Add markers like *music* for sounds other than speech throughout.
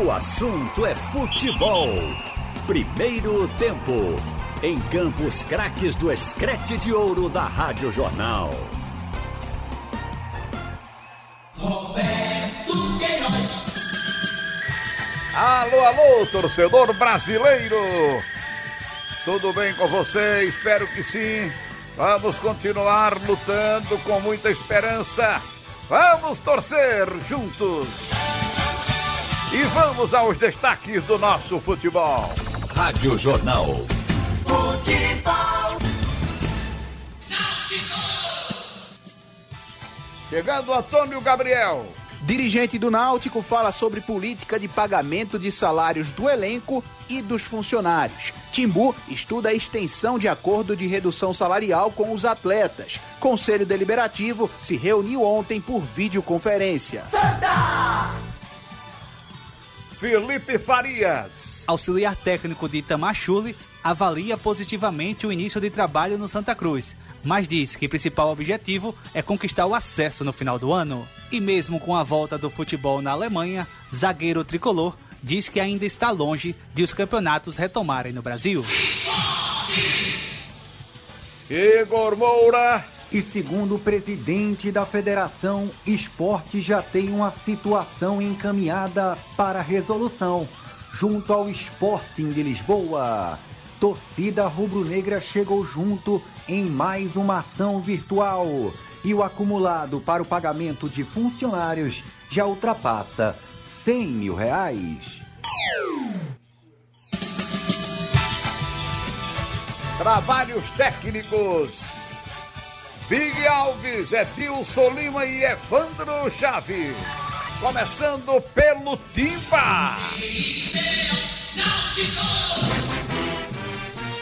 o assunto é futebol. Primeiro tempo. Em Campos Craques do Escrete de Ouro da Rádio Jornal. Roberto Queiroz. Alô, alô, torcedor brasileiro. Tudo bem com você? Espero que sim. Vamos continuar lutando com muita esperança. Vamos torcer juntos. E vamos aos destaques do nosso futebol. Rádio Jornal. Futebol. Chegando Antônio Gabriel. Dirigente do Náutico fala sobre política de pagamento de salários do elenco e dos funcionários. Timbu estuda a extensão de acordo de redução salarial com os atletas. Conselho Deliberativo se reuniu ontem por videoconferência. Felipe Farias. Auxiliar técnico de Itamachule avalia positivamente o início de trabalho no Santa Cruz, mas diz que o principal objetivo é conquistar o acesso no final do ano. E mesmo com a volta do futebol na Alemanha, zagueiro tricolor diz que ainda está longe de os campeonatos retomarem no Brasil. Igor Moura. E segundo o presidente da federação, esporte já tem uma situação encaminhada para resolução, junto ao Sporting de Lisboa. Torcida rubro-negra chegou junto em mais uma ação virtual. E o acumulado para o pagamento de funcionários já ultrapassa 100 mil reais. Trabalhos técnicos. Big Alves, Edilson Lima e Evandro Chaves. Começando pelo Timba.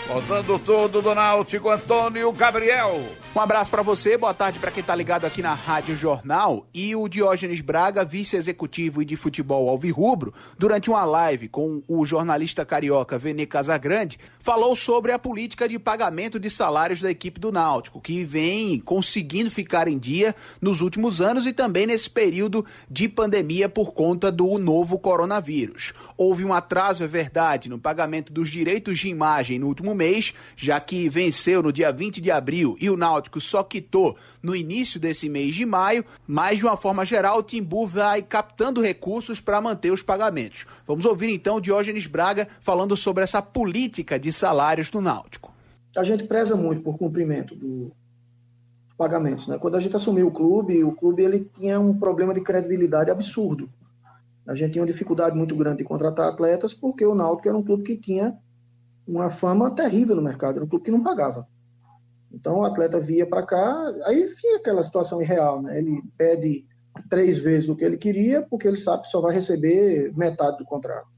Rodando tudo do Náutico, Antônio Gabriel. Um abraço para você, boa tarde para quem tá ligado aqui na Rádio Jornal. E o Diógenes Braga, vice-executivo e de futebol alvirrubro, durante uma live com o jornalista carioca Vene Casagrande, falou sobre a política de pagamento de salários da equipe do Náutico, que vem conseguindo ficar em dia nos últimos anos e também nesse período de pandemia por conta do novo coronavírus. Houve um atraso, é verdade, no pagamento dos direitos de imagem no último mês, já que venceu no dia 20 de abril e o Náutico só quitou no início desse mês de maio, mas de uma forma geral o Timbu vai captando recursos para manter os pagamentos. Vamos ouvir então Diógenes Braga falando sobre essa política de salários do Náutico. A gente preza muito por cumprimento do pagamentos, né? Quando a gente assumiu o clube, o clube ele tinha um problema de credibilidade absurdo. A gente tinha uma dificuldade muito grande de contratar atletas porque o Náutico era um clube que tinha uma fama terrível no mercado, era um clube que não pagava. Então o atleta via para cá, aí fica aquela situação irreal, né? Ele pede três vezes o que ele queria, porque ele sabe que só vai receber metade do contrato.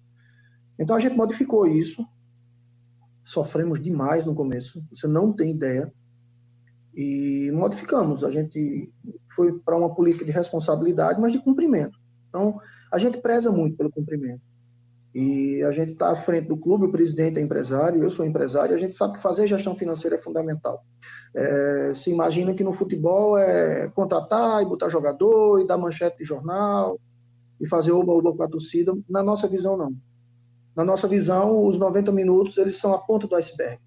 Então a gente modificou isso. Sofremos demais no começo, você não tem ideia. E modificamos. A gente foi para uma política de responsabilidade, mas de cumprimento. Então a gente preza muito pelo cumprimento. E a gente está à frente do clube, o presidente é empresário, eu sou empresário, e a gente sabe que fazer gestão financeira é fundamental. É, se imagina que no futebol é contratar e botar jogador e dar manchete de jornal e fazer oba-oba com a torcida. Na nossa visão, não. Na nossa visão, os 90 minutos eles são a ponta do iceberg.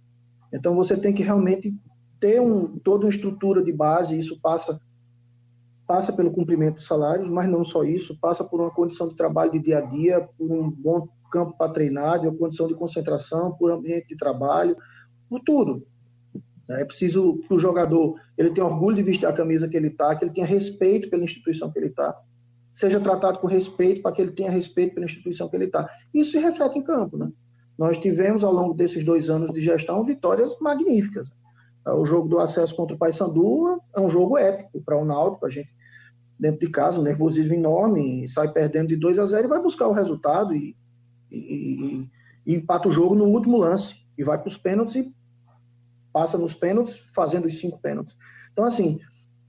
Então você tem que realmente ter um, toda uma estrutura de base, isso passa passa pelo cumprimento dos salários, mas não só isso, passa por uma condição de trabalho de dia a dia, por um bom campo para treinar, de uma condição de concentração, por ambiente de trabalho, por tudo. É preciso que o jogador ele tenha orgulho de vestir a camisa que ele está, que ele tenha respeito pela instituição que ele está, seja tratado com respeito para que ele tenha respeito pela instituição que ele está. Isso se reflete em campo, né? Nós tivemos ao longo desses dois anos de gestão vitórias magníficas. O jogo do acesso contra o Paysandu é um jogo épico para o Náutico. A gente, dentro de casa, um nervosismo enorme, sai perdendo de 2 a 0 e vai buscar o resultado e, e, e empata o jogo no último lance. E vai para os pênaltis e passa nos pênaltis, fazendo os cinco pênaltis. Então, assim,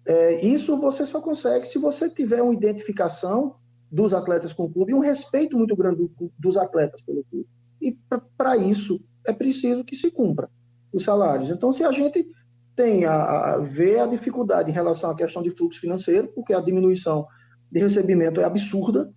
é, isso você só consegue se você tiver uma identificação dos atletas com o clube e um respeito muito grande do, dos atletas pelo clube. E para isso é preciso que se cumpra os salários. Então, se a gente tem a, a ver a dificuldade em relação à questão de fluxo financeiro, porque a diminuição de recebimento é absurda,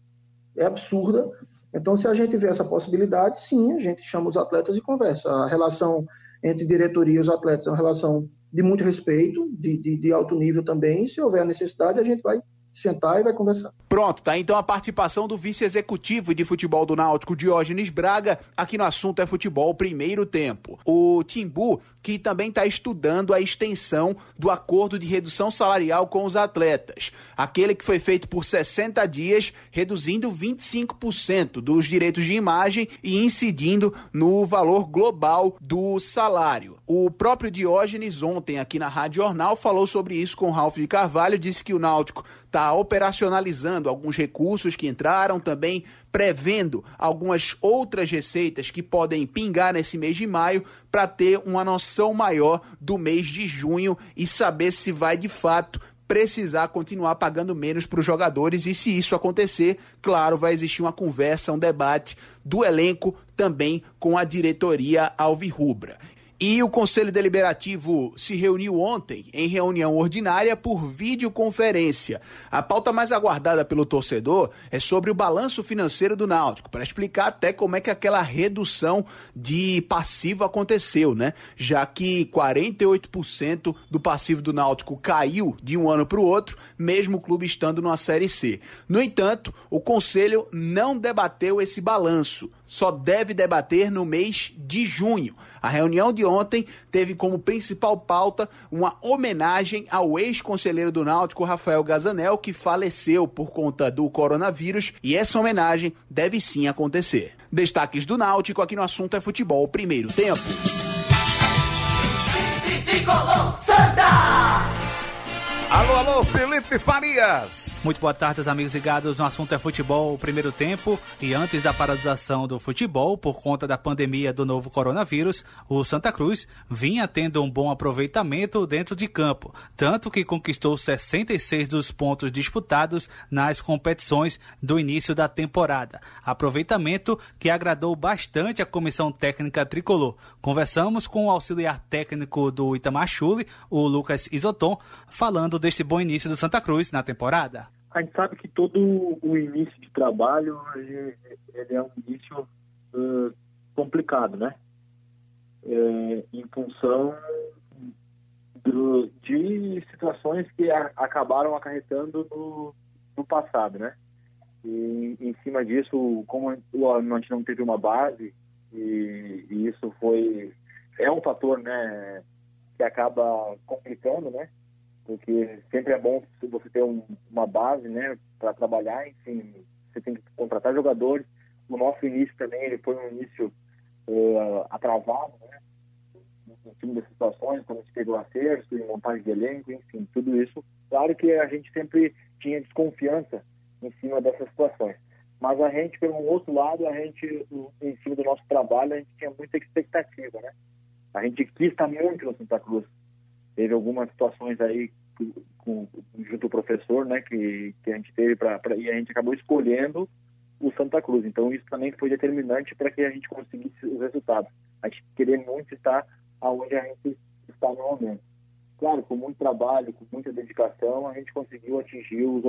é absurda, Então, se a gente vê essa possibilidade, sim, a gente chama os atletas e conversa. A relação entre diretoria e os atletas é uma relação de muito respeito, de, de, de alto nível também. Se houver necessidade, a gente vai sentar e vai conversar. Pronto, tá então a participação do vice-executivo de futebol do Náutico, Diógenes Braga, aqui no assunto é futebol primeiro tempo. O Timbu, que também está estudando a extensão do acordo de redução salarial com os atletas, aquele que foi feito por 60 dias, reduzindo 25% dos direitos de imagem e incidindo no valor global do salário. O próprio Diógenes ontem aqui na Rádio Jornal falou sobre isso com o Ralf de Carvalho, disse que o Náutico está operacionalizando alguns recursos que entraram, também prevendo algumas outras receitas que podem pingar nesse mês de maio para ter uma noção maior do mês de junho e saber se vai de fato precisar continuar pagando menos para os jogadores e se isso acontecer, claro, vai existir uma conversa, um debate do elenco também com a diretoria alvirrubra. E o Conselho Deliberativo se reuniu ontem em reunião ordinária por videoconferência. A pauta mais aguardada pelo torcedor é sobre o balanço financeiro do Náutico, para explicar até como é que aquela redução de passivo aconteceu, né? Já que 48% do passivo do Náutico caiu de um ano para o outro, mesmo o clube estando numa Série C. No entanto, o Conselho não debateu esse balanço só deve debater no mês de junho. A reunião de ontem teve como principal pauta uma homenagem ao ex-conselheiro do Náutico, Rafael Gazanel, que faleceu por conta do coronavírus, e essa homenagem deve sim acontecer. Destaques do Náutico aqui no assunto é futebol, primeiro tempo. Alô, alô, Felipe Farias. Muito boa tarde, amigos ligados no assunto é futebol, o primeiro tempo. E antes da paralisação do futebol, por conta da pandemia do novo coronavírus, o Santa Cruz vinha tendo um bom aproveitamento dentro de campo, tanto que conquistou 66 dos pontos disputados nas competições do início da temporada. Aproveitamento que agradou bastante a comissão técnica tricolor. Conversamos com o auxiliar técnico do Itamar Chule, o Lucas Isoton, falando falando deste bom início do Santa Cruz na temporada? A gente sabe que todo o início de trabalho ele é um início uh, complicado, né? É, em função do, de situações que a, acabaram acarretando no, no passado, né? E em cima disso, como a gente não teve uma base, e, e isso foi é um fator, né, que acaba complicando, né? Porque sempre é bom você ter um, uma base, né, para trabalhar, enfim, você tem que contratar jogadores. O nosso início também, ele foi um início uh, atrasado, né, em cima das situações, quando a gente teve o acerto, em montagem de elenco, enfim, tudo isso. Claro que a gente sempre tinha desconfiança em cima dessas situações. Mas a gente, pelo outro lado, a gente, em cima do nosso trabalho, a gente tinha muita expectativa, né? A gente quis estar muito no Santa Cruz teve algumas situações aí com, junto ao professor, né, que, que a gente teve para e a gente acabou escolhendo o Santa Cruz. Então isso também foi determinante para que a gente conseguisse os resultados. A gente queria muito estar aonde a gente está no momento. Claro, com muito trabalho, com muita dedicação, a gente conseguiu atingir os,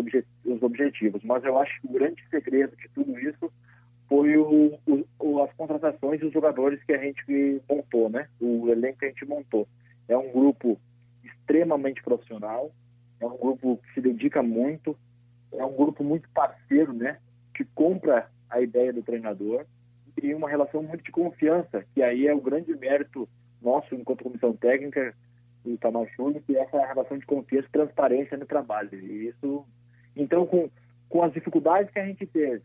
os objetivos. Mas eu acho que o grande segredo de tudo isso foi o, o, as contratações e os jogadores que a gente montou, né? O elenco que a gente montou. É um grupo extremamente profissional, é um grupo que se dedica muito, é um grupo muito parceiro, né? Que compra a ideia do treinador e uma relação muito de confiança, que aí é o grande mérito nosso enquanto comissão técnica do Tamachuli, que é essa relação de confiança e transparência no trabalho. E isso, então, com, com as dificuldades que a gente teve,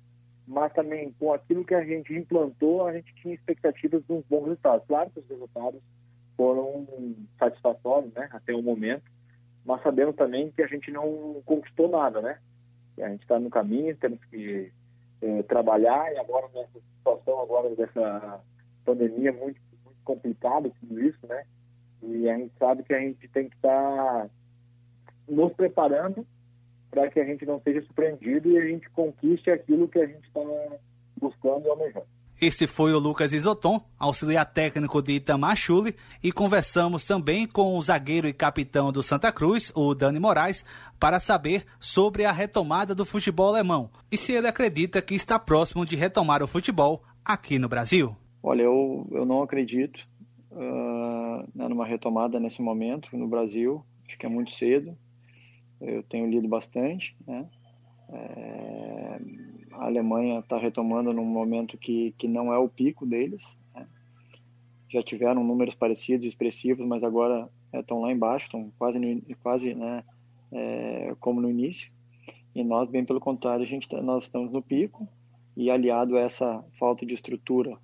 mas também com aquilo que a gente implantou, a gente tinha expectativas de uns bons resultados. Claro que os resultados foram satisfatórios, né, até o momento, mas sabemos também que a gente não conquistou nada, né? a gente está no caminho, temos que é, trabalhar e agora nessa situação agora dessa pandemia muito, muito complicada tudo isso, né? E a gente sabe que a gente tem que estar tá nos preparando para que a gente não seja surpreendido e a gente conquiste aquilo que a gente está buscando e almejando. Este foi o Lucas Isoton, auxiliar técnico de Itamar Chule, e conversamos também com o zagueiro e capitão do Santa Cruz, o Dani Moraes, para saber sobre a retomada do futebol alemão e se ele acredita que está próximo de retomar o futebol aqui no Brasil. Olha, eu, eu não acredito uh, numa retomada nesse momento no Brasil. Acho que é muito cedo. Eu tenho lido bastante, né? É, a Alemanha está retomando num momento que, que não é o pico deles. Né? Já tiveram números parecidos, expressivos, mas agora estão é, lá embaixo, estão quase, no, quase né, é, como no início. E nós, bem pelo contrário, a gente tá, nós estamos no pico e aliado a essa falta de estrutura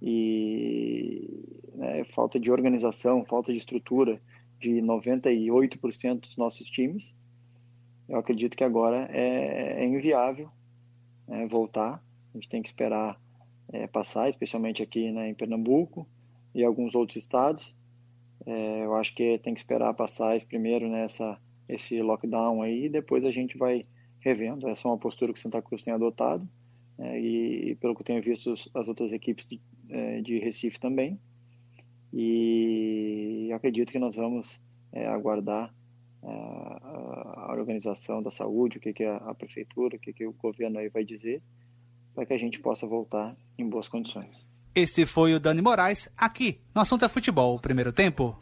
e né, falta de organização, falta de estrutura de 98% dos nossos times, eu acredito que agora é, é inviável né, voltar. A gente tem que esperar é, passar, especialmente aqui né, em Pernambuco e alguns outros estados. É, eu acho que tem que esperar passar esse primeiro nessa esse lockdown aí, e depois a gente vai revendo. Essa é uma postura que Santa Cruz tem adotado é, e, pelo que eu tenho visto as outras equipes de, é, de Recife também. E acredito que nós vamos é, aguardar a, organização da saúde, o que, que a, a prefeitura, o que, que o governo aí vai dizer, para que a gente possa voltar em boas condições. Este foi o Dani Moraes, aqui no Assunto é Futebol, primeiro tempo.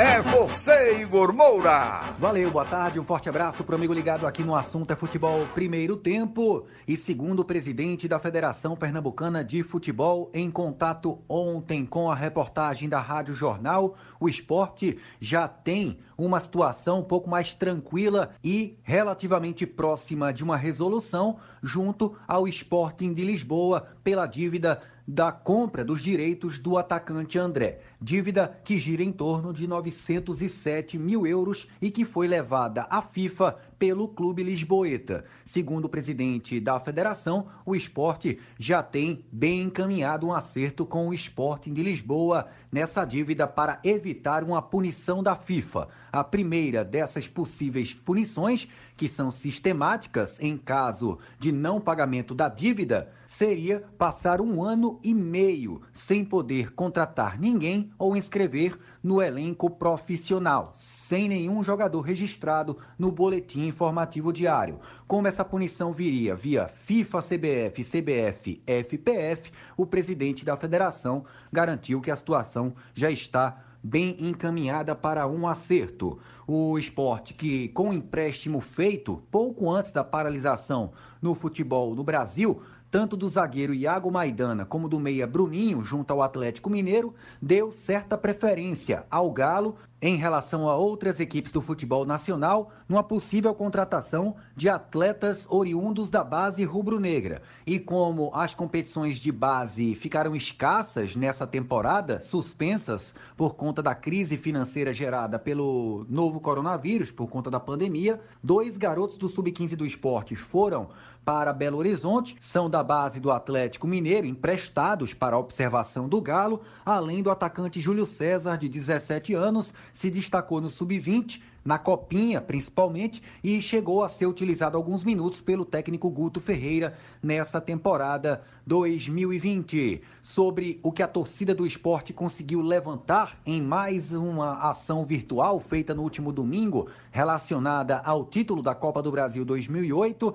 É você, Igor Moura. Valeu, boa tarde, um forte abraço para o amigo ligado aqui no assunto é futebol primeiro tempo. E segundo o presidente da Federação Pernambucana de Futebol, em contato ontem com a reportagem da Rádio Jornal, o esporte já tem uma situação um pouco mais tranquila e relativamente próxima de uma resolução junto ao Sporting de Lisboa pela dívida da compra dos direitos do atacante André. Dívida que gira em torno de 907 mil euros e que foi levada à FIFA pelo clube lisboeta. Segundo o presidente da federação, o esporte já tem bem encaminhado um acerto com o Sporting de Lisboa nessa dívida para evitar uma punição da FIFA. A primeira dessas possíveis punições, que são sistemáticas em caso de não pagamento da dívida, seria passar um ano e meio sem poder contratar ninguém ou inscrever no elenco profissional, sem nenhum jogador registrado no boletim informativo diário. Como essa punição viria via FIFA, CBF, CBF, FPF, o presidente da federação garantiu que a situação já está bem encaminhada para um acerto. O esporte que, com empréstimo feito pouco antes da paralisação no futebol no Brasil, tanto do zagueiro Iago Maidana como do meia Bruninho, junto ao Atlético Mineiro, deu certa preferência ao Galo em relação a outras equipes do futebol nacional numa possível contratação de atletas oriundos da base rubro-negra. E como as competições de base ficaram escassas nessa temporada, suspensas por conta da crise financeira gerada pelo novo coronavírus, por conta da pandemia, dois garotos do sub-15 do esporte foram para Belo Horizonte, são da base do Atlético Mineiro, emprestados para a observação do Galo, além do atacante Júlio César, de 17 anos, se destacou no sub-20, na Copinha principalmente, e chegou a ser utilizado alguns minutos pelo técnico Guto Ferreira nessa temporada 2020. Sobre o que a torcida do esporte conseguiu levantar em mais uma ação virtual feita no último domingo, relacionada ao título da Copa do Brasil 2008,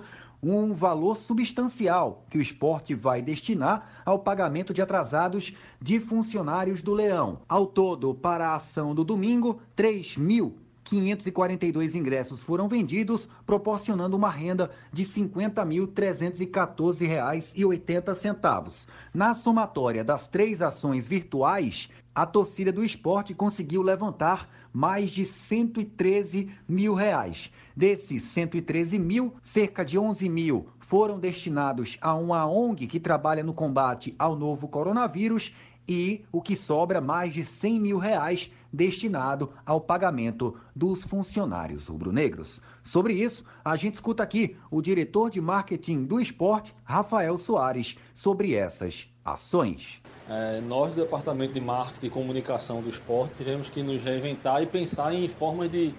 um valor substancial que o esporte vai destinar ao pagamento de atrasados de funcionários do Leão. Ao todo, para a ação do domingo, 3 mil 542 ingressos foram vendidos, proporcionando uma renda de R$ 50.314,80. Na somatória das três ações virtuais, a torcida do esporte conseguiu levantar mais de 113 mil reais. Desses 113 mil, cerca de 11 mil foram destinados a uma ONG que trabalha no combate ao novo coronavírus e o que sobra mais de 100 mil reais destinado ao pagamento dos funcionários rubro-negros. Sobre isso, a gente escuta aqui o diretor de marketing do esporte, Rafael Soares, sobre essas ações. É, nós, do Departamento de Marketing e Comunicação do Esporte, tivemos que nos reinventar e pensar em formas de,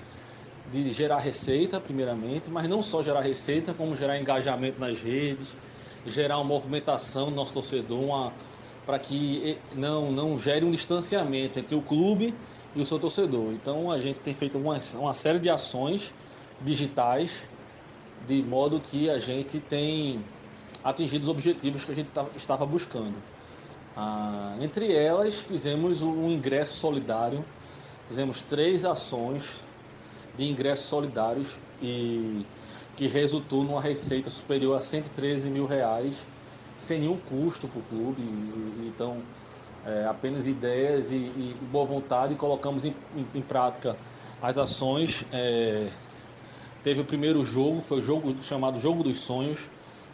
de gerar receita, primeiramente, mas não só gerar receita, como gerar engajamento nas redes, gerar uma movimentação no nosso torcedor, para que não, não gere um distanciamento entre o clube e o seu torcedor. Então a gente tem feito uma, uma série de ações digitais de modo que a gente tem atingido os objetivos que a gente estava buscando. Ah, entre elas, fizemos um ingresso solidário, fizemos três ações de ingressos solidários e que resultou numa receita superior a 113 mil reais, sem nenhum custo para o clube. Então, é, apenas ideias e, e, boa vontade e colocamos em, em, em prática as ações. É, teve o primeiro jogo, foi o jogo chamado Jogo dos Sonhos,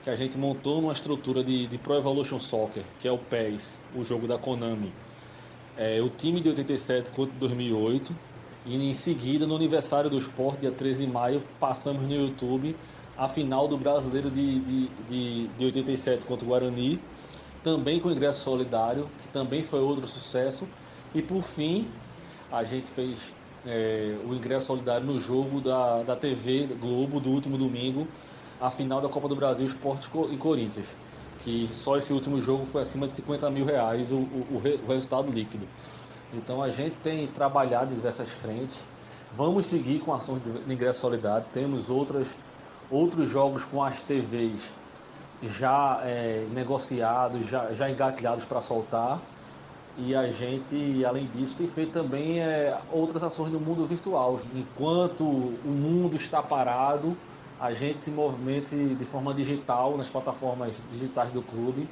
que a gente montou numa estrutura de, de Pro Evolution Soccer, que é o PES, o jogo da Konami. É, o time de 87 contra 2008 e em seguida, no aniversário do esporte, dia 13 de maio, passamos no YouTube a final do brasileiro de, de, de, de 87 contra o Guarani, também com ingresso solidário, que também foi outro sucesso. E por fim, a gente fez é, o ingresso solidário no jogo da, da TV Globo do último domingo, a final da Copa do Brasil Esporte e Corinthians. Que só esse último jogo foi acima de 50 mil reais o, o, o resultado líquido. Então a gente tem trabalhado em diversas frentes. Vamos seguir com ações de ingresso solidário. Temos outras, outros jogos com as TVs já é, negociados, já, já engatilhados para soltar. E a gente, além disso, tem feito também é, outras ações no mundo virtual. Enquanto o mundo está parado, a gente se movimente de forma digital nas plataformas digitais do clube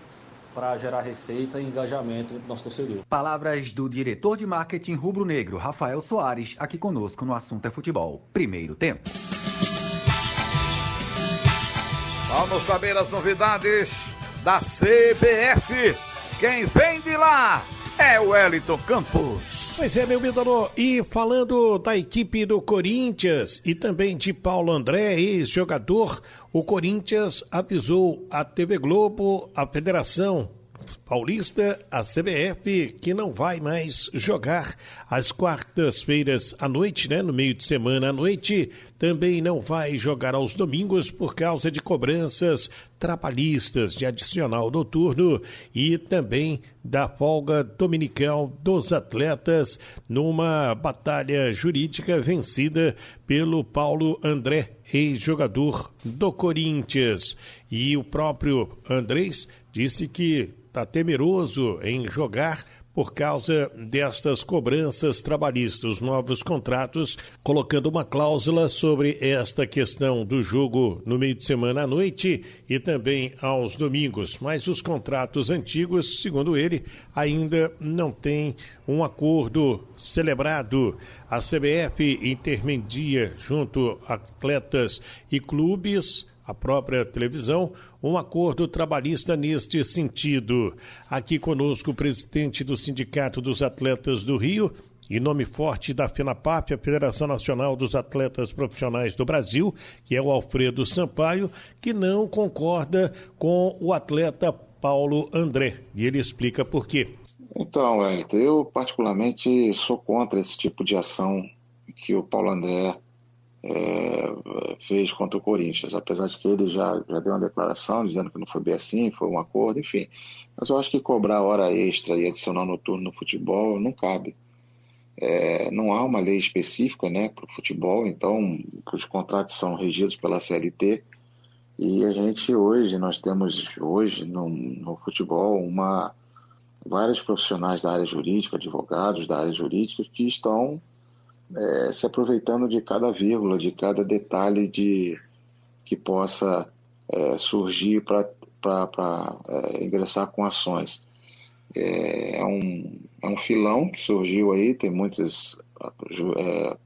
para gerar receita e engajamento do nosso torcedor. Palavras do diretor de marketing rubro-negro, Rafael Soares, aqui conosco no assunto é futebol. Primeiro tempo. Vamos saber as novidades da CBF. Quem vem de lá é o Wellington Campos. Pois é, meu ídolo. E falando da equipe do Corinthians e também de Paulo André, ex-jogador, o Corinthians avisou a TV Globo, a Federação Paulista, a CBF, que não vai mais jogar às quartas-feiras à noite, né? No meio de semana à noite, também não vai jogar aos domingos por causa de cobranças trabalhistas de adicional noturno e também da folga dominical dos atletas numa batalha jurídica vencida pelo Paulo André, ex-jogador do Corinthians. E o próprio Andrés disse que está temeroso em jogar por causa destas cobranças trabalhistas, novos contratos, colocando uma cláusula sobre esta questão do jogo no meio de semana à noite e também aos domingos. Mas os contratos antigos, segundo ele, ainda não têm um acordo celebrado. A CBF intermedia junto a atletas e clubes a própria televisão, um acordo trabalhista neste sentido. Aqui conosco o presidente do Sindicato dos Atletas do Rio, e nome forte da FENAPAP, a Federação Nacional dos Atletas Profissionais do Brasil, que é o Alfredo Sampaio, que não concorda com o atleta Paulo André. E ele explica por quê. Então, Wellington, eu particularmente sou contra esse tipo de ação que o Paulo André é, fez contra o Corinthians, apesar de que ele já, já deu uma declaração dizendo que não foi bem assim, foi um acordo, enfim. Mas eu acho que cobrar hora extra e adicional noturno no futebol não cabe. É, não há uma lei específica né, para o futebol, então os contratos são regidos pela CLT e a gente hoje, nós temos hoje no, no futebol uma, vários profissionais da área jurídica, advogados da área jurídica que estão é, se aproveitando de cada vírgula, de cada detalhe de que possa é, surgir para é, ingressar com ações. É, é, um, é um filão que surgiu aí, tem muitos é,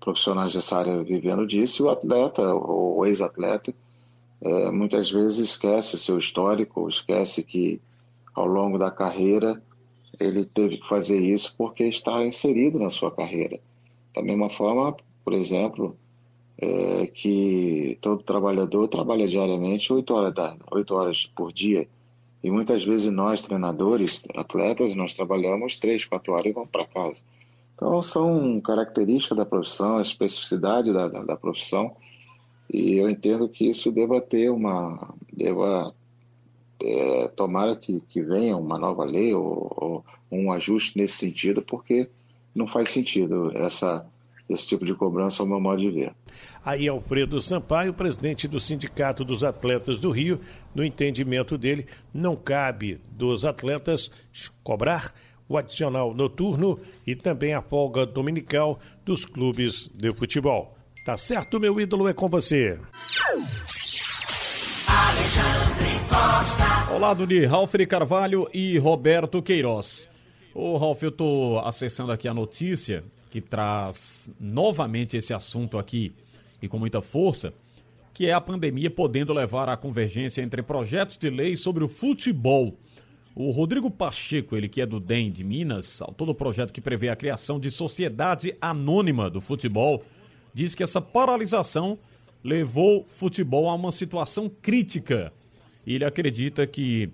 profissionais dessa área vivendo disso, e o atleta, o ex-atleta, é, muitas vezes esquece seu histórico, esquece que ao longo da carreira ele teve que fazer isso porque está inserido na sua carreira. Da mesma forma, por exemplo, é, que todo trabalhador trabalha diariamente oito horas, da, 8 horas por dia. E muitas vezes nós, treinadores, atletas, nós trabalhamos três, quatro horas e vamos para casa. Então, são características da profissão, especificidade da, da, da profissão, e eu entendo que isso deva ter uma. deva. É, tomara que, que venha uma nova lei ou, ou um ajuste nesse sentido, porque não faz sentido essa, esse tipo de cobrança ao meu modo de ver. Aí Alfredo Sampaio, presidente do Sindicato dos Atletas do Rio, no entendimento dele, não cabe dos atletas cobrar o adicional noturno e também a folga dominical dos clubes de futebol. Tá certo, meu ídolo, é com você. Alexandre Costa. Ao lado de Ralf Carvalho e Roberto Queiroz. Ô, Ralf, eu tô acessando aqui a notícia que traz novamente esse assunto aqui e com muita força, que é a pandemia podendo levar à convergência entre projetos de lei sobre o futebol. O Rodrigo Pacheco, ele que é do DEM de Minas, autor do projeto que prevê a criação de sociedade anônima do futebol, diz que essa paralisação levou o futebol a uma situação crítica. Ele acredita que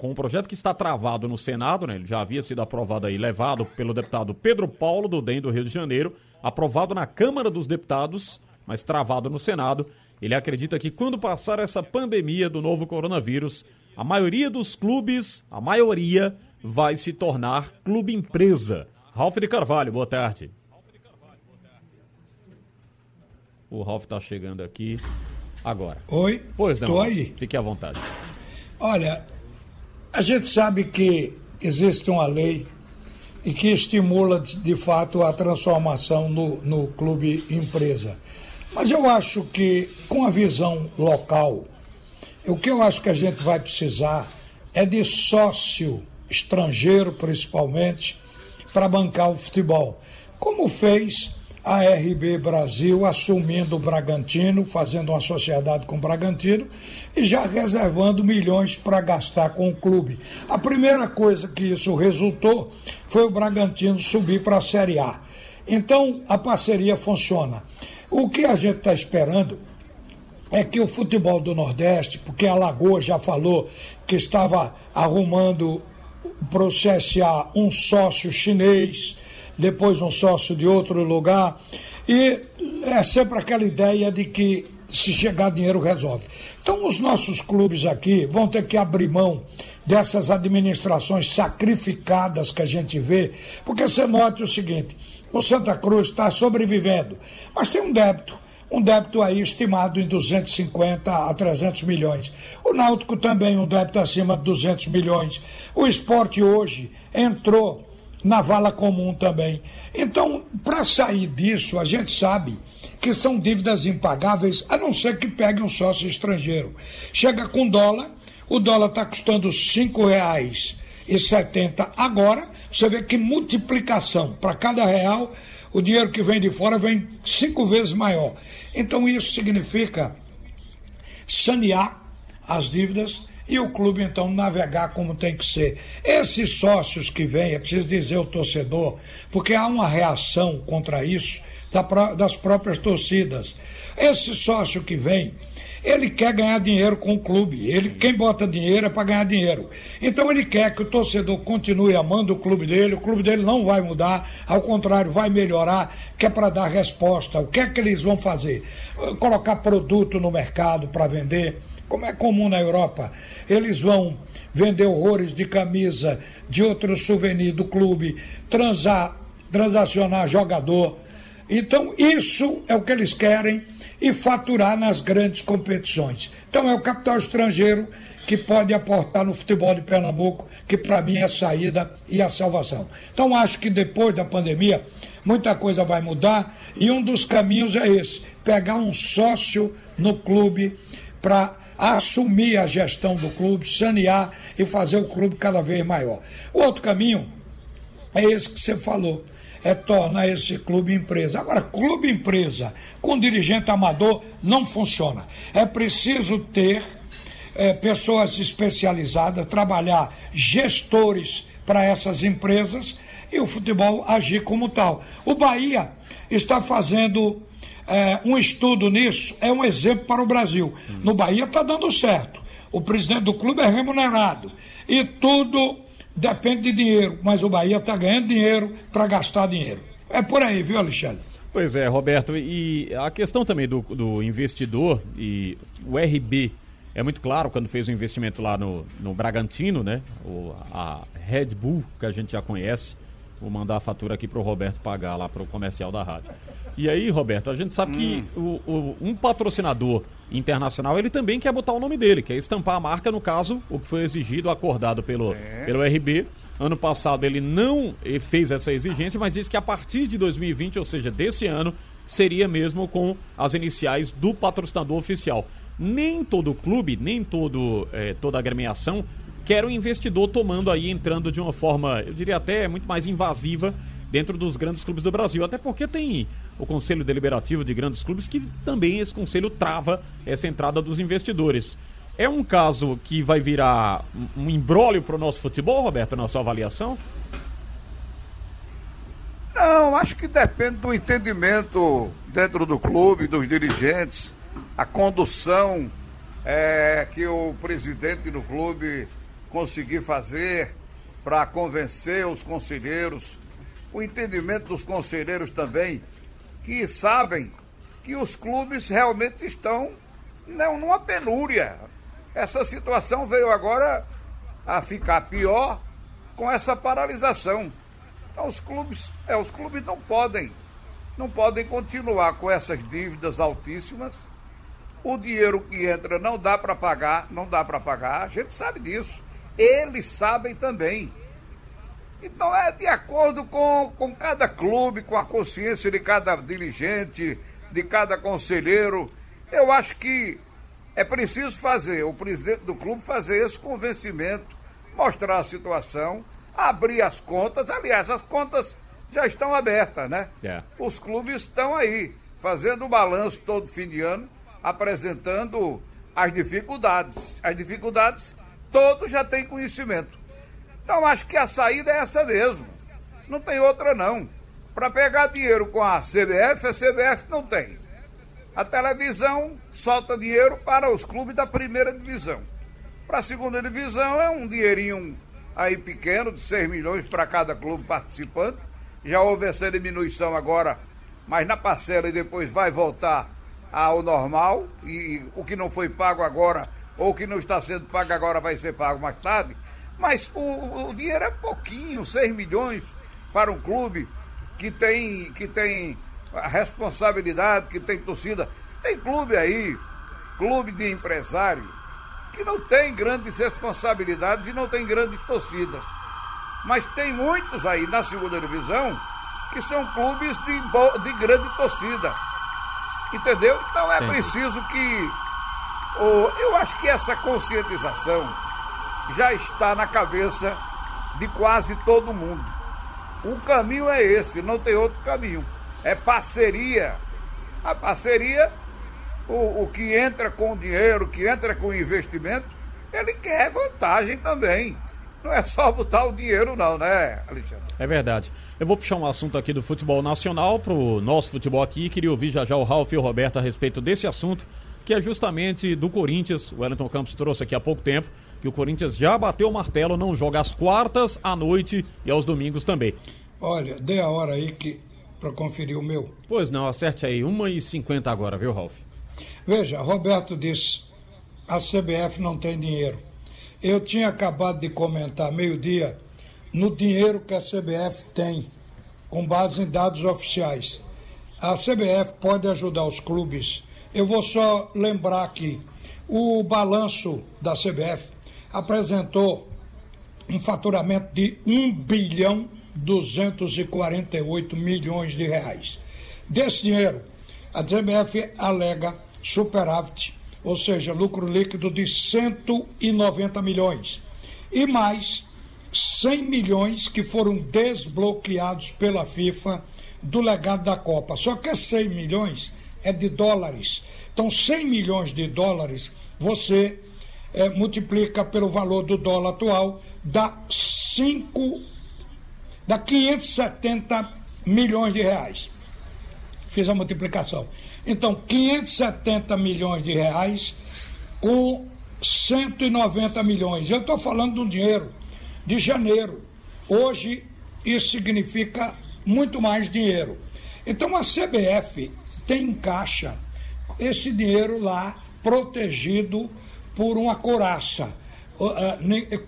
com o projeto que está travado no Senado, né, ele já havia sido aprovado aí, levado pelo deputado Pedro Paulo do DEM do Rio de Janeiro, aprovado na Câmara dos Deputados, mas travado no Senado. Ele acredita que quando passar essa pandemia do novo coronavírus, a maioria dos clubes, a maioria, vai se tornar clube empresa. Ralf de Carvalho, boa tarde. O Ralf está chegando aqui agora. Oi. Pois não. Estou aí. Fique à vontade. Olha, a gente sabe que existe uma lei e que estimula de fato a transformação no, no clube empresa. Mas eu acho que com a visão local, o que eu acho que a gente vai precisar é de sócio estrangeiro, principalmente, para bancar o futebol. Como fez a RB Brasil assumindo o Bragantino, fazendo uma sociedade com o Bragantino e já reservando milhões para gastar com o clube. A primeira coisa que isso resultou foi o Bragantino subir para a Série A. Então a parceria funciona. O que a gente está esperando é que o futebol do Nordeste, porque a Lagoa já falou que estava arrumando para o CSA um sócio chinês depois um sócio de outro lugar. E é sempre aquela ideia de que se chegar dinheiro resolve. Então os nossos clubes aqui vão ter que abrir mão dessas administrações sacrificadas que a gente vê, porque você note o seguinte, o Santa Cruz está sobrevivendo, mas tem um débito um débito aí estimado em 250 a 300 milhões. O Náutico também um débito acima de 200 milhões. O esporte hoje entrou na vala comum também. Então, para sair disso, a gente sabe que são dívidas impagáveis, a não ser que pegue um sócio estrangeiro. Chega com dólar, o dólar está custando R$ 5,70 agora, você vê que multiplicação para cada real, o dinheiro que vem de fora vem cinco vezes maior. Então isso significa sanear as dívidas e o clube então navegar como tem que ser. Esses sócios que vêm, é preciso dizer o torcedor, porque há uma reação contra isso das próprias torcidas. Esse sócio que vem, ele quer ganhar dinheiro com o clube. Ele, quem bota dinheiro é para ganhar dinheiro. Então ele quer que o torcedor continue amando o clube dele, o clube dele não vai mudar, ao contrário, vai melhorar, que é para dar resposta. O que é que eles vão fazer? Colocar produto no mercado para vender como é comum na Europa. Eles vão vender horrores de camisa, de outro souvenir do clube, transar, transacionar jogador. Então, isso é o que eles querem e faturar nas grandes competições. Então, é o capital estrangeiro que pode aportar no futebol de Pernambuco, que para mim é a saída e a salvação. Então, acho que depois da pandemia, muita coisa vai mudar e um dos caminhos é esse: pegar um sócio no clube para assumir a gestão do clube, sanear e fazer o clube cada vez maior. O outro caminho é esse que você falou, é tornar esse clube empresa. Agora, clube empresa com dirigente amador não funciona. É preciso ter é, pessoas especializadas, trabalhar gestores para essas empresas e o futebol agir como tal. O Bahia está fazendo é, um estudo nisso é um exemplo para o Brasil. No Bahia está dando certo. O presidente do clube é remunerado. E tudo depende de dinheiro. Mas o Bahia está ganhando dinheiro para gastar dinheiro. É por aí, viu, Alexandre? Pois é, Roberto, e a questão também do, do investidor e o RB é muito claro quando fez o investimento lá no, no Bragantino, né? O, a Red Bull, que a gente já conhece. Vou mandar a fatura aqui para o Roberto pagar lá para o comercial da rádio. E aí, Roberto, a gente sabe hum. que o, o, um patrocinador internacional ele também quer botar o nome dele, quer estampar a marca, no caso, o que foi exigido, acordado pelo, é. pelo RB. Ano passado ele não fez essa exigência, mas disse que a partir de 2020, ou seja, desse ano, seria mesmo com as iniciais do patrocinador oficial. Nem todo clube, nem todo, é, toda agremiação quer um investidor tomando aí, entrando de uma forma, eu diria até muito mais invasiva dentro dos grandes clubes do Brasil. Até porque tem o Conselho Deliberativo de Grandes Clubes que também esse conselho trava essa entrada dos investidores. É um caso que vai virar um embrólio para o nosso futebol, Roberto, na sua avaliação? Não, acho que depende do entendimento dentro do clube, dos dirigentes, a condução é, que o presidente do clube conseguir fazer para convencer os conselheiros, o entendimento dos conselheiros também, que sabem que os clubes realmente estão não, numa penúria. Essa situação veio agora a ficar pior com essa paralisação. Então os clubes, é, os clubes não podem, não podem continuar com essas dívidas altíssimas. O dinheiro que entra não dá para pagar, não dá para pagar, a gente sabe disso eles sabem também. Então é de acordo com, com cada clube, com a consciência de cada dirigente, de cada conselheiro. Eu acho que é preciso fazer, o presidente do clube fazer esse convencimento, mostrar a situação, abrir as contas. Aliás, as contas já estão abertas, né? Yeah. É. Os clubes estão aí, fazendo o balanço todo fim de ano, apresentando as dificuldades. As dificuldades todos já têm conhecimento. Então acho que a saída é essa mesmo. Não tem outra não. Para pegar dinheiro com a CBF, a CBF não tem. A televisão solta dinheiro para os clubes da primeira divisão. Para a segunda divisão é um dinheirinho aí pequeno, de 6 milhões para cada clube participante. Já houve essa diminuição agora, mas na parcela e depois vai voltar ao normal. E o que não foi pago agora ou que não está sendo pago agora vai ser pago mais tarde. Mas o, o dinheiro é pouquinho, 6 milhões para um clube que tem, que tem a responsabilidade, que tem torcida. Tem clube aí, clube de empresário, que não tem grandes responsabilidades e não tem grandes torcidas. Mas tem muitos aí na segunda divisão que são clubes de, de grande torcida. Entendeu? Então é Entendi. preciso que Oh, eu acho que essa conscientização já está na cabeça de quase todo mundo. O caminho é esse, não tem outro caminho. É parceria. A parceria, o, o que entra com dinheiro, que entra com investimento, ele quer vantagem também. Não é só botar o dinheiro, não, né, Alexandre? É verdade. Eu vou puxar um assunto aqui do futebol nacional para o nosso futebol aqui. Queria ouvir já já o Ralf e o Roberto a respeito desse assunto que é justamente do Corinthians. O Wellington Campos trouxe aqui há pouco tempo que o Corinthians já bateu o martelo, não joga às quartas, à noite e aos domingos também. Olha, dê a hora aí que para conferir o meu. Pois não, acerte aí, 1h50 agora, viu, Ralf? Veja, Roberto disse, a CBF não tem dinheiro. Eu tinha acabado de comentar meio-dia no dinheiro que a CBF tem, com base em dados oficiais. A CBF pode ajudar os clubes eu vou só lembrar aqui: o balanço da CBF apresentou um faturamento de 1 bilhão 248 milhões de reais. Desse dinheiro, a CBF alega superávit, ou seja, lucro líquido de 190 milhões. E mais 100 milhões que foram desbloqueados pela FIFA do legado da Copa. Só que 100 milhões é de dólares. Então, 100 milhões de dólares você é, multiplica pelo valor do dólar atual, dá 5, dá 570 milhões de reais. Fiz a multiplicação. Então, 570 milhões de reais com 190 milhões. Eu estou falando do dinheiro de janeiro. Hoje isso significa muito mais dinheiro. Então a CBF tem em caixa esse dinheiro lá protegido por uma coraça.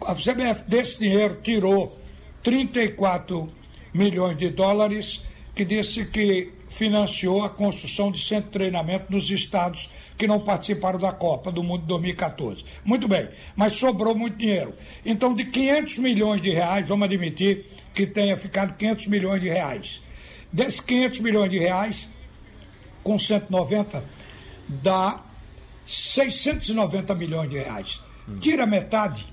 A CBF desse dinheiro tirou 34 milhões de dólares, que disse que financiou a construção de centro de treinamento nos estados que não participaram da Copa do Mundo 2014. Muito bem, mas sobrou muito dinheiro. Então, de 500 milhões de reais, vamos admitir que tenha ficado 500 milhões de reais. Desses 500 milhões de reais, com 190, dá 690 milhões de reais. Tira metade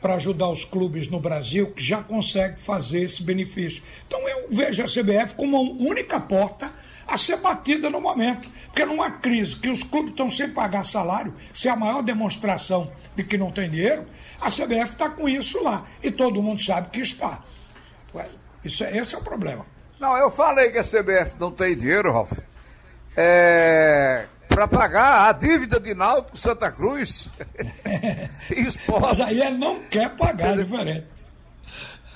para ajudar os clubes no Brasil que já conseguem fazer esse benefício. Então eu vejo a CBF como a única porta a ser batida no momento. Porque numa crise que os clubes estão sem pagar salário, se é a maior demonstração de que não tem dinheiro, a CBF está com isso lá. E todo mundo sabe que está. Isso, é, esse é o problema. Não, eu falei que a CBF não tem dinheiro, Ralf. É, para pagar a dívida de Náutico Santa Cruz. *laughs* Esporte. Mas aí ele não quer pagar, é diferente.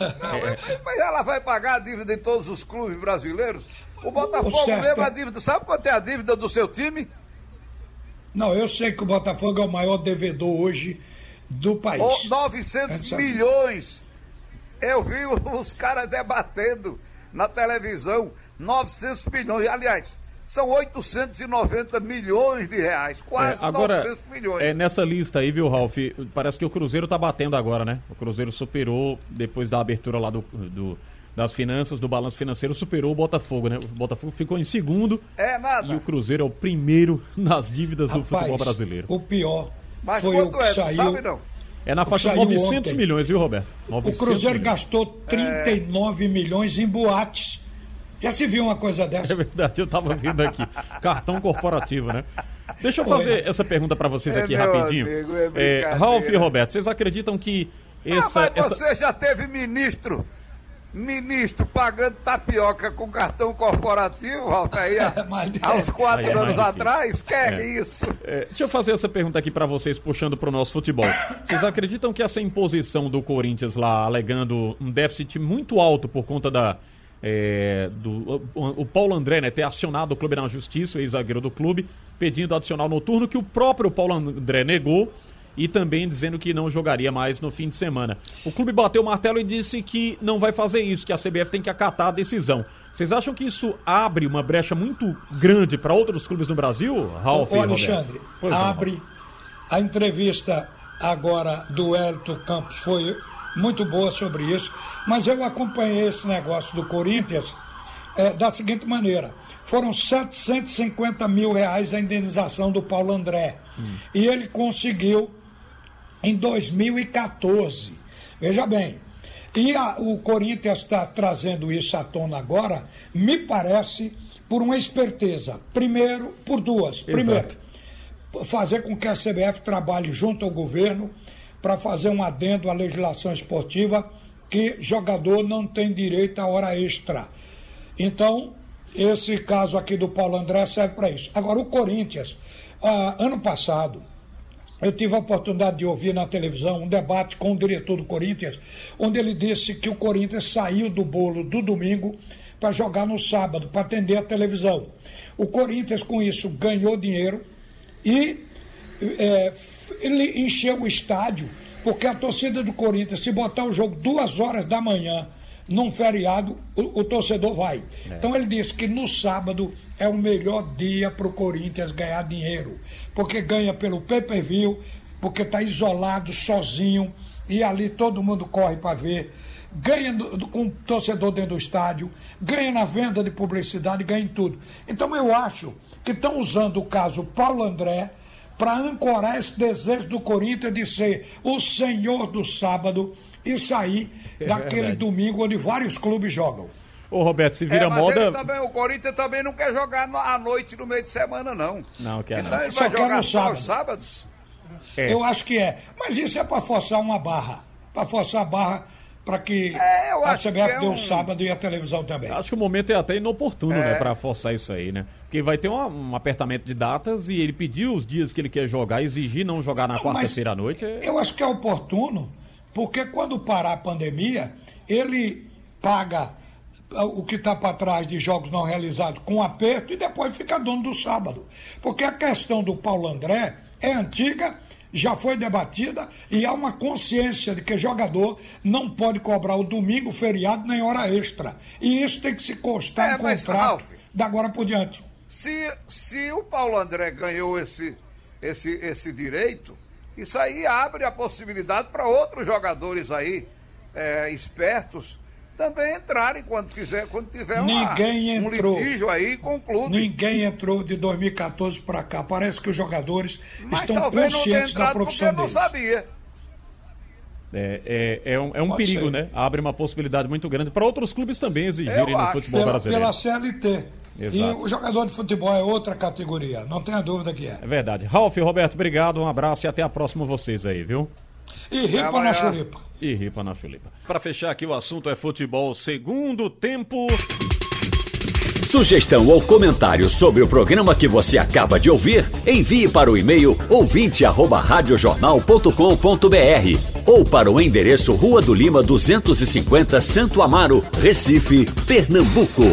Não, mas ela vai pagar a dívida de todos os clubes brasileiros? O Botafogo o mesmo a dívida. Sabe quanto é a dívida do seu time? Não, eu sei que o Botafogo é o maior devedor hoje do país. Oh, 900 milhões. Eu vi *laughs* os caras debatendo na televisão. 900 milhões. Aliás, são 890 milhões de reais, quase é, agora, 900 milhões. É, nessa lista aí, viu, Ralf? Parece que o Cruzeiro tá batendo agora, né? O Cruzeiro superou, depois da abertura lá do, do das finanças, do balanço financeiro, superou o Botafogo, né? O Botafogo ficou em segundo. É nada. E o Cruzeiro é o primeiro *laughs* nas dívidas Rapaz, do futebol brasileiro. O pior Mas foi o que é, saiu... sabe não? É na faixa de 900 ontem. milhões, viu, Roberto? o Cruzeiro milhões. gastou 39 é... milhões em boates já se viu uma coisa dessa? É verdade, eu estava vendo aqui. Cartão corporativo, né? Deixa eu fazer essa pergunta para vocês aqui é rapidinho. Amigo, é é, Ralf e Roberto, vocês acreditam que essa. Ah, mas você essa... já teve ministro ministro pagando tapioca com cartão corporativo, Ralf, aí *laughs* há, aos quatro é anos atrás? Que é, é. isso? É, deixa eu fazer essa pergunta aqui para vocês, puxando para o nosso futebol. Vocês acreditam que essa imposição do Corinthians lá, alegando um déficit muito alto por conta da é, do, o, o, Paulo André né, ter acionado o clube na justiça, o ex-zagueiro do clube, pedindo adicional noturno, que o próprio Paulo André negou e também dizendo que não jogaria mais no fim de semana. O clube bateu o martelo e disse que não vai fazer isso, que a CBF tem que acatar a decisão. Vocês acham que isso abre uma brecha muito grande para outros clubes no Brasil, Ralf Ô, Alexandre, abre. A entrevista agora do Hélito Campos foi muito boa sobre isso, mas eu acompanhei esse negócio do Corinthians é, da seguinte maneira: foram 750 mil reais a indenização do Paulo André. Hum. E ele conseguiu em 2014. Veja bem. E a, o Corinthians está trazendo isso à tona agora, me parece, por uma esperteza. Primeiro, por duas. Exato. Primeiro, fazer com que a CBF trabalhe junto ao governo para fazer um adendo à legislação esportiva que jogador não tem direito a hora extra. Então, esse caso aqui do Paulo André serve para isso. Agora, o Corinthians, ah, ano passado, eu tive a oportunidade de ouvir na televisão um debate com o diretor do Corinthians, onde ele disse que o Corinthians saiu do bolo do domingo para jogar no sábado, para atender a televisão. O Corinthians, com isso, ganhou dinheiro e é, ele encheu o estádio, porque a torcida do Corinthians, se botar o jogo duas horas da manhã num feriado, o, o torcedor vai. É. Então ele disse que no sábado é o melhor dia para o Corinthians ganhar dinheiro, porque ganha pelo pay-per-view, porque está isolado, sozinho, e ali todo mundo corre para ver. Ganha do, do, com o torcedor dentro do estádio, ganha na venda de publicidade, ganha em tudo. Então eu acho que estão usando o caso Paulo André para ancorar esse desejo do Corinthians de ser o senhor do sábado e sair é daquele verdade. domingo onde vários clubes jogam. Ô Roberto, se vira é, moda. Também, o Corinthians também não quer jogar à noite no meio de semana, não. Não, quer então não. ele Só vai jogar só os sábados? É. Eu acho que é. Mas isso é para forçar uma barra. Para forçar a barra para que é, a CBF é dê um... o sábado e a televisão também. Acho que o momento é até inoportuno, é. né, para forçar isso aí, né? Porque vai ter um, um, apertamento de datas e ele pediu os dias que ele quer jogar, exigir não jogar na quarta-feira à noite. É... Eu acho que é oportuno, porque quando parar a pandemia, ele paga ah, o que está para trás de jogos não realizados com aperto e depois fica dono do sábado. Porque a questão do Paulo André é antiga, já foi debatida e há uma consciência de que jogador não pode cobrar o domingo, feriado, nem hora extra. E isso tem que se constar É, no mas, contrato Ralf, da agora por diante. Se, se o Paulo André ganhou esse, esse, esse direito, isso aí abre a possibilidade para outros jogadores aí, é, espertos, também entrarem quando, fizer, quando tiver uma, Ninguém um entrou. litígio aí com o clube. Ninguém entrou de 2014 para cá. Parece que os jogadores Mas estão não conscientes da profissão não deles. sabia. É, é, é um, é um Pode perigo, ser. né? Abre uma possibilidade muito grande para outros clubes também exigirem Eu no acho. futebol pela, brasileiro. pela CLT. Exato. E o jogador de futebol é outra categoria, não tenha dúvida que é. É verdade. Ralf, Roberto, obrigado, um abraço e até a próxima vocês aí, viu? E ripa na churipa. E ripa na chulipa. Para fechar aqui, o assunto é futebol segundo tempo. Sugestão ou comentário sobre o programa que você acaba de ouvir, envie para o e-mail ouvinte@radiojornal.com.br ou para o endereço Rua do Lima 250, Santo Amaro, Recife, Pernambuco.